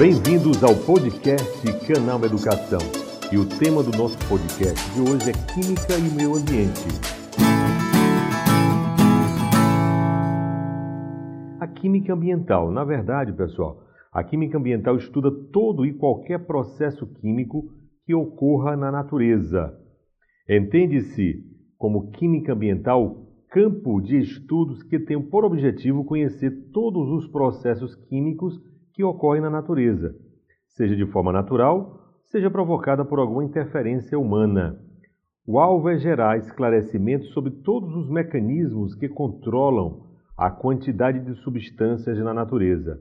Bem-vindos ao podcast Canal Educação. E o tema do nosso podcast de hoje é Química e Meio Ambiente. A química ambiental, na verdade, pessoal, a química ambiental estuda todo e qualquer processo químico que ocorra na natureza. Entende-se como química ambiental campo de estudos que tem por objetivo conhecer todos os processos químicos que ocorrem na natureza, seja de forma natural, seja provocada por alguma interferência humana. O alvo é gerar esclarecimento sobre todos os mecanismos que controlam a quantidade de substâncias na natureza.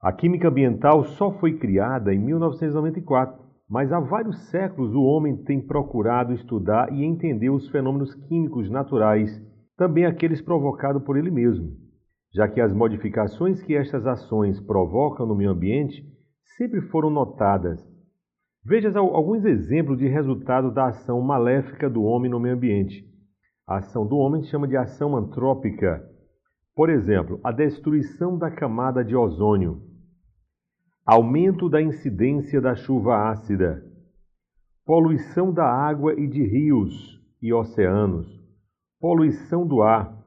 A química ambiental só foi criada em 1994, mas há vários séculos o homem tem procurado estudar e entender os fenômenos químicos naturais, também aqueles provocados por ele mesmo já que as modificações que estas ações provocam no meio ambiente sempre foram notadas. Veja alguns exemplos de resultado da ação maléfica do homem no meio ambiente. A ação do homem se chama de ação antrópica. Por exemplo, a destruição da camada de ozônio, aumento da incidência da chuva ácida, poluição da água e de rios e oceanos, poluição do ar,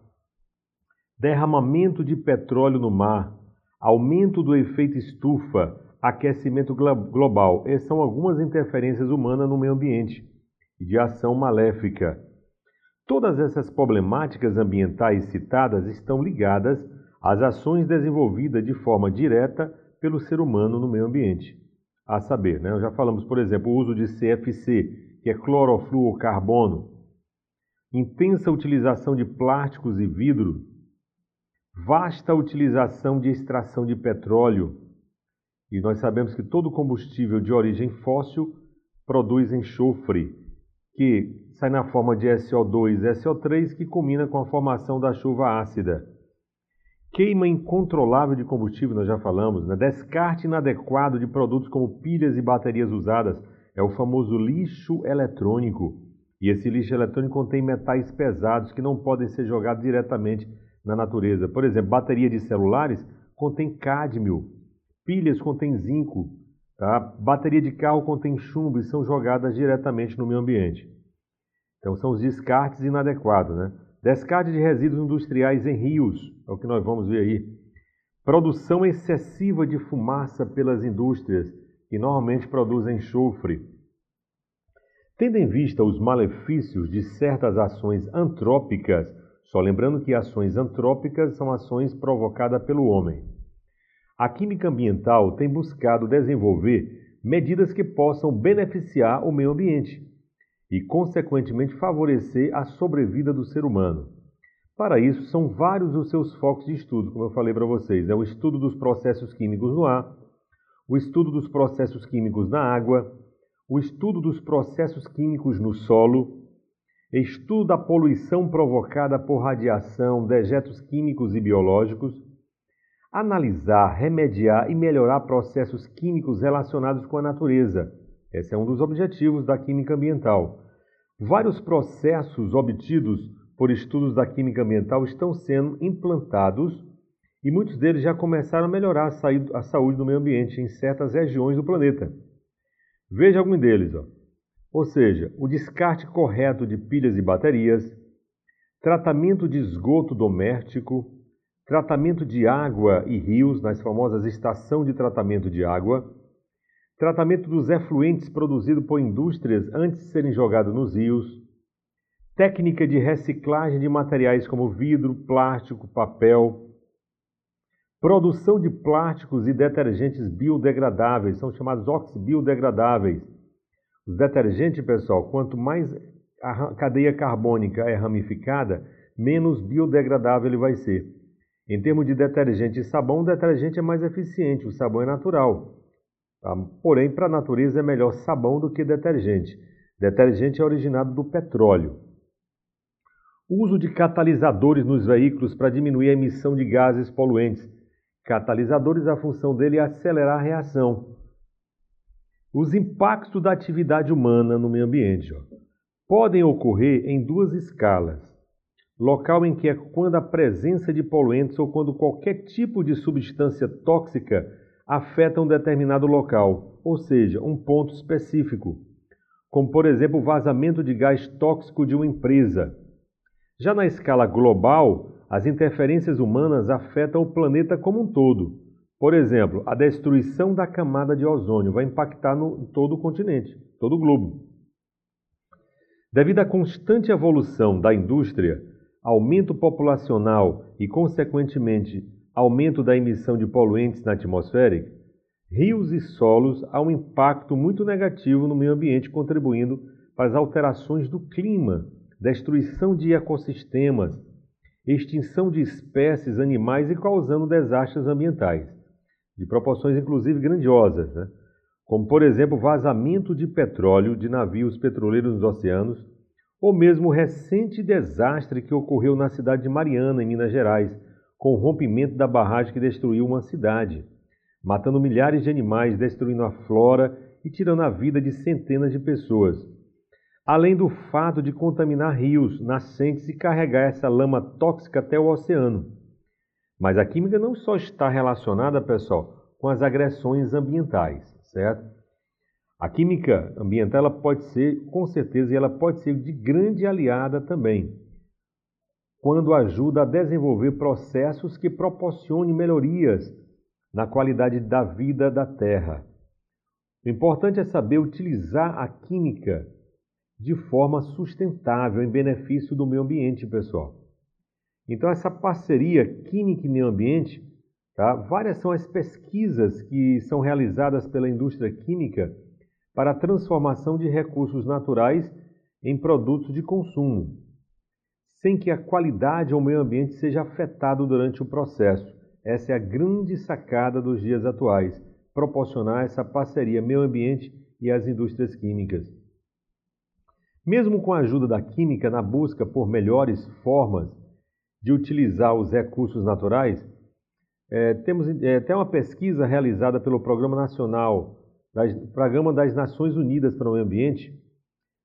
derramamento de petróleo no mar, aumento do efeito estufa, aquecimento global. Essas são algumas interferências humanas no meio ambiente e de ação maléfica. Todas essas problemáticas ambientais citadas estão ligadas às ações desenvolvidas de forma direta pelo ser humano no meio ambiente. A saber, né, já falamos, por exemplo, o uso de CFC, que é clorofluorcarbono, intensa utilização de plásticos e vidro, vasta utilização de extração de petróleo. E nós sabemos que todo combustível de origem fóssil produz enxofre, que sai na forma de SO2 e SO3, que combina com a formação da chuva ácida. Queima incontrolável de combustível, nós já falamos, né? descarte inadequado de produtos como pilhas e baterias usadas, é o famoso lixo eletrônico. E esse lixo eletrônico contém metais pesados que não podem ser jogados diretamente na natureza. Por exemplo, bateria de celulares contém cádmio, pilhas contém zinco, tá? bateria de carro contém chumbo e são jogadas diretamente no meio ambiente. Então são os descartes inadequados. Né? Descarte de resíduos industriais em rios, é o que nós vamos ver aí. Produção excessiva de fumaça pelas indústrias, que normalmente produzem enxofre. Tendo em vista os malefícios de certas ações antrópicas só lembrando que ações antrópicas são ações provocadas pelo homem. A química ambiental tem buscado desenvolver medidas que possam beneficiar o meio ambiente e, consequentemente, favorecer a sobrevida do ser humano. Para isso, são vários os seus focos de estudo, como eu falei para vocês: é o estudo dos processos químicos no ar, o estudo dos processos químicos na água, o estudo dos processos químicos no solo, estudo da poluição provocada por radiação, dejetos químicos e biológicos, analisar, remediar e melhorar processos químicos relacionados com a natureza. Esse é um dos objetivos da química ambiental. Vários processos obtidos por estudos da química ambiental estão sendo implantados e muitos deles já começaram a melhorar a saúde do meio ambiente em certas regiões do planeta. Veja algum deles. Ó ou seja, o descarte correto de pilhas e baterias, tratamento de esgoto doméstico, tratamento de água e rios nas famosas estações de tratamento de água, tratamento dos efluentes produzidos por indústrias antes de serem jogados nos rios, técnica de reciclagem de materiais como vidro, plástico, papel, produção de plásticos e detergentes biodegradáveis, são chamados oxibiodegradáveis, os detergentes, pessoal, quanto mais a cadeia carbônica é ramificada, menos biodegradável ele vai ser. Em termos de detergente e sabão, o detergente é mais eficiente, o sabão é natural. Tá? Porém, para a natureza é melhor sabão do que detergente. Detergente é originado do petróleo. O uso de catalisadores nos veículos para diminuir a emissão de gases poluentes. Catalisadores, a função dele é acelerar a reação. Os impactos da atividade humana no meio ambiente ó, podem ocorrer em duas escalas. Local em que é quando a presença de poluentes ou quando qualquer tipo de substância tóxica afetam um determinado local, ou seja, um ponto específico, como por exemplo o vazamento de gás tóxico de uma empresa. Já na escala global, as interferências humanas afetam o planeta como um todo. Por exemplo, a destruição da camada de ozônio vai impactar no todo o continente, todo o globo. Devido à constante evolução da indústria, aumento populacional e, consequentemente, aumento da emissão de poluentes na atmosfera, rios e solos há um impacto muito negativo no meio ambiente, contribuindo para as alterações do clima, destruição de ecossistemas, extinção de espécies animais e causando desastres ambientais, de proporções inclusive grandiosas, né? como por exemplo vazamento de petróleo de navios petroleiros nos oceanos, ou mesmo o recente desastre que ocorreu na cidade de Mariana, em Minas Gerais, com o rompimento da barragem que destruiu uma cidade, matando milhares de animais, destruindo a flora e tirando a vida de centenas de pessoas além do fato de contaminar rios, nascentes e carregar essa lama tóxica até o oceano. Mas a química não só está relacionada, pessoal, com as agressões ambientais, certo? A química ambiental ela pode ser, com certeza, ela pode ser de grande aliada também, quando ajuda a desenvolver processos que proporcionem melhorias na qualidade da vida da Terra. O importante é saber utilizar a química de forma sustentável em benefício do meio ambiente, pessoal. Então, essa parceria química e meio ambiente, tá? várias são as pesquisas que são realizadas pela indústria química para a transformação de recursos naturais em produtos de consumo, sem que a qualidade ou meio ambiente seja afetado durante o processo. Essa é a grande sacada dos dias atuais, proporcionar essa parceria meio ambiente e as indústrias químicas. Mesmo com a ajuda da química na busca por melhores formas de utilizar os recursos naturais, é, temos é, até uma pesquisa realizada pelo Programa Nacional, das, Programa das Nações Unidas para o Meio Ambiente,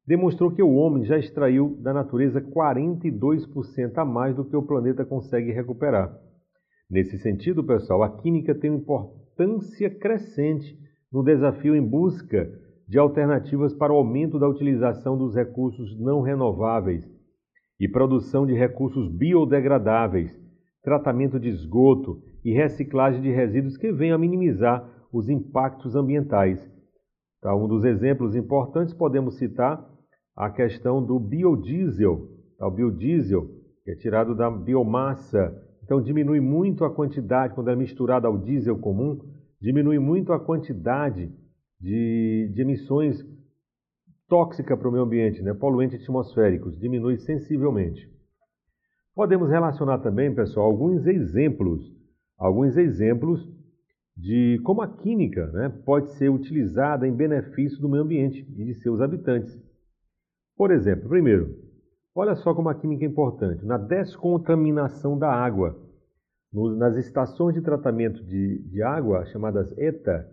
demonstrou que o homem já extraiu da natureza 42% a mais do que o planeta consegue recuperar. Nesse sentido, pessoal, a química tem uma importância crescente no desafio em busca de alternativas para o aumento da utilização dos recursos não renováveis e produção de recursos biodegradáveis, tratamento de esgoto e reciclagem de resíduos que venham a minimizar os impactos ambientais. Tá, um dos exemplos importantes podemos citar a questão do biodiesel. Tá, o biodiesel, é tirado da biomassa, então diminui muito a quantidade, quando é misturado ao diesel comum, diminui muito a quantidade de, de emissões tóxicas para o meio ambiente, né, poluentes atmosféricos, diminui sensivelmente. Podemos relacionar também, pessoal, alguns exemplos, alguns exemplos de como a química né, pode ser utilizada em benefício do meio ambiente e de seus habitantes. Por exemplo, primeiro, olha só como a química é importante na descontaminação da água. nas estações de tratamento de, de água, chamadas ETA,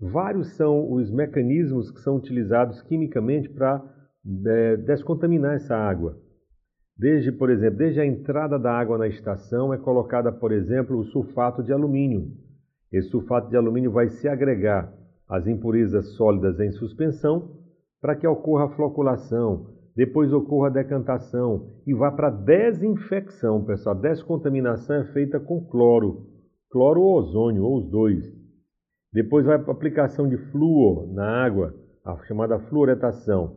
Vários são os mecanismos que são utilizados quimicamente para é, descontaminar essa água. Desde, por exemplo, desde a entrada da água na estação é colocada, por exemplo, o sulfato de alumínio. Esse sulfato de alumínio vai se agregar às impurezas sólidas em suspensão para que ocorra a floculação, depois ocorra a decantação e vá para a desinfecção, pessoal. A descontaminação é feita com cloro, cloro ou ozônio, ou os dois. Depois vai para a aplicação de flúor na água, a chamada fluoretação.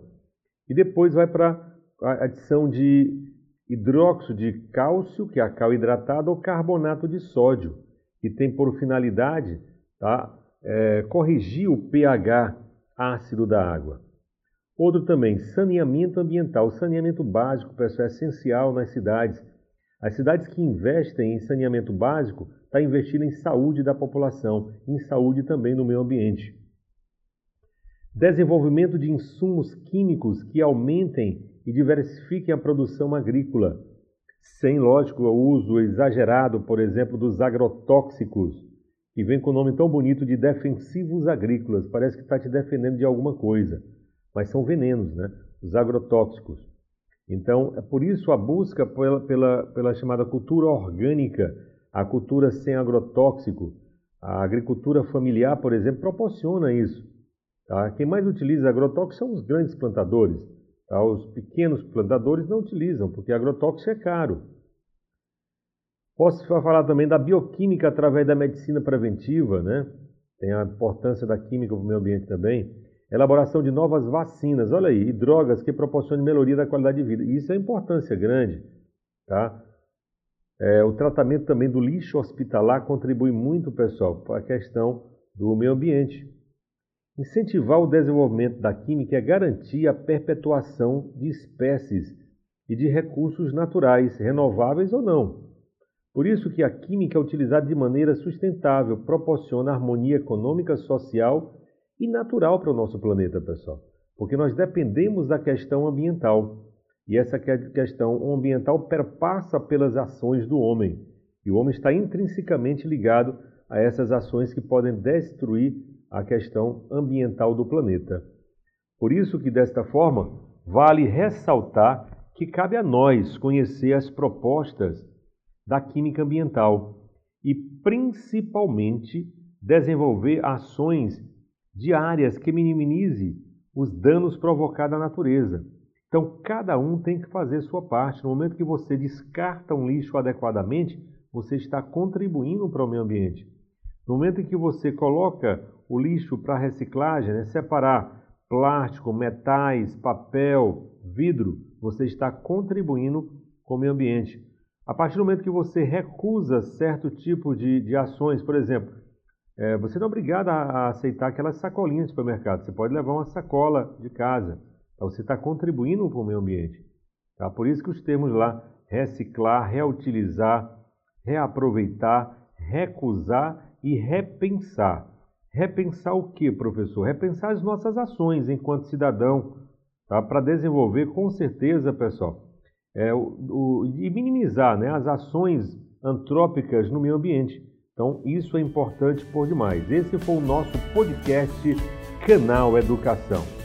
E depois vai para a adição de hidróxido de cálcio, que é a cal hidratado, ou carbonato de sódio, que tem por finalidade tá, é, corrigir o pH ácido da água. Outro também, saneamento ambiental. O saneamento básico, pessoal, é essencial nas cidades. As cidades que investem em saneamento básico está investindo em saúde da população, em saúde também no meio ambiente. Desenvolvimento de insumos químicos que aumentem e diversifiquem a produção agrícola, sem, lógico, o uso exagerado, por exemplo, dos agrotóxicos, que vem com o nome tão bonito de defensivos agrícolas. Parece que está te defendendo de alguma coisa, mas são venenos, né? Os agrotóxicos. Então, é por isso a busca pela, pela, pela chamada cultura orgânica, a cultura sem agrotóxico, A agricultura familiar, por exemplo, proporciona isso. Tá? Quem mais utiliza agrotóxicos são os grandes plantadores. Tá? Os pequenos plantadores não utilizam, porque agrotóxico é caro. Posso falar também da bioquímica através da medicina preventiva, né? Tem a importância da química para o meio ambiente também. Elaboração de novas vacinas, olha aí, e drogas que proporcionem melhoria da qualidade de vida. Isso é importância grande, tá? É, o tratamento também do lixo hospitalar contribui muito, pessoal, para a questão do meio ambiente. Incentivar o desenvolvimento da química é garantir a perpetuação de espécies e de recursos naturais, renováveis ou não. Por isso que a química é utilizada de maneira sustentável proporciona harmonia econômica, social e natural para o nosso planeta, pessoal. Porque nós dependemos da questão ambiental. E essa questão ambiental perpassa pelas ações do homem. E o homem está intrinsecamente ligado a essas ações que podem destruir a questão ambiental do planeta. Por isso que desta forma vale ressaltar que cabe a nós conhecer as propostas da química ambiental e principalmente desenvolver ações diárias que minimize os danos provocados à natureza. Então, cada um tem que fazer sua parte. No momento que você descarta um lixo adequadamente, você está contribuindo para o meio ambiente. No momento em que você coloca o lixo para reciclagem, né, separar plástico, metais, papel, vidro, você está contribuindo com o meio ambiente. A partir do momento que você recusa certo tipo de, de ações, por exemplo, é, você não é obrigado a, a, aceitar aquelas sacolinhas de supermercado. Você pode levar uma sacola de casa. Então, você está contribuindo para o meio ambiente. Tá? Por isso que os termos lá reciclar, reutilizar, reaproveitar, recusar e repensar. Repensar o que, professor? Repensar as nossas ações enquanto cidadão, tá? para desenvolver com certeza, pessoal, é, o, o, e minimizar né, as ações antrópicas no meio ambiente. Então, isso é importante por demais. Esse foi o nosso podcast Canal Educação.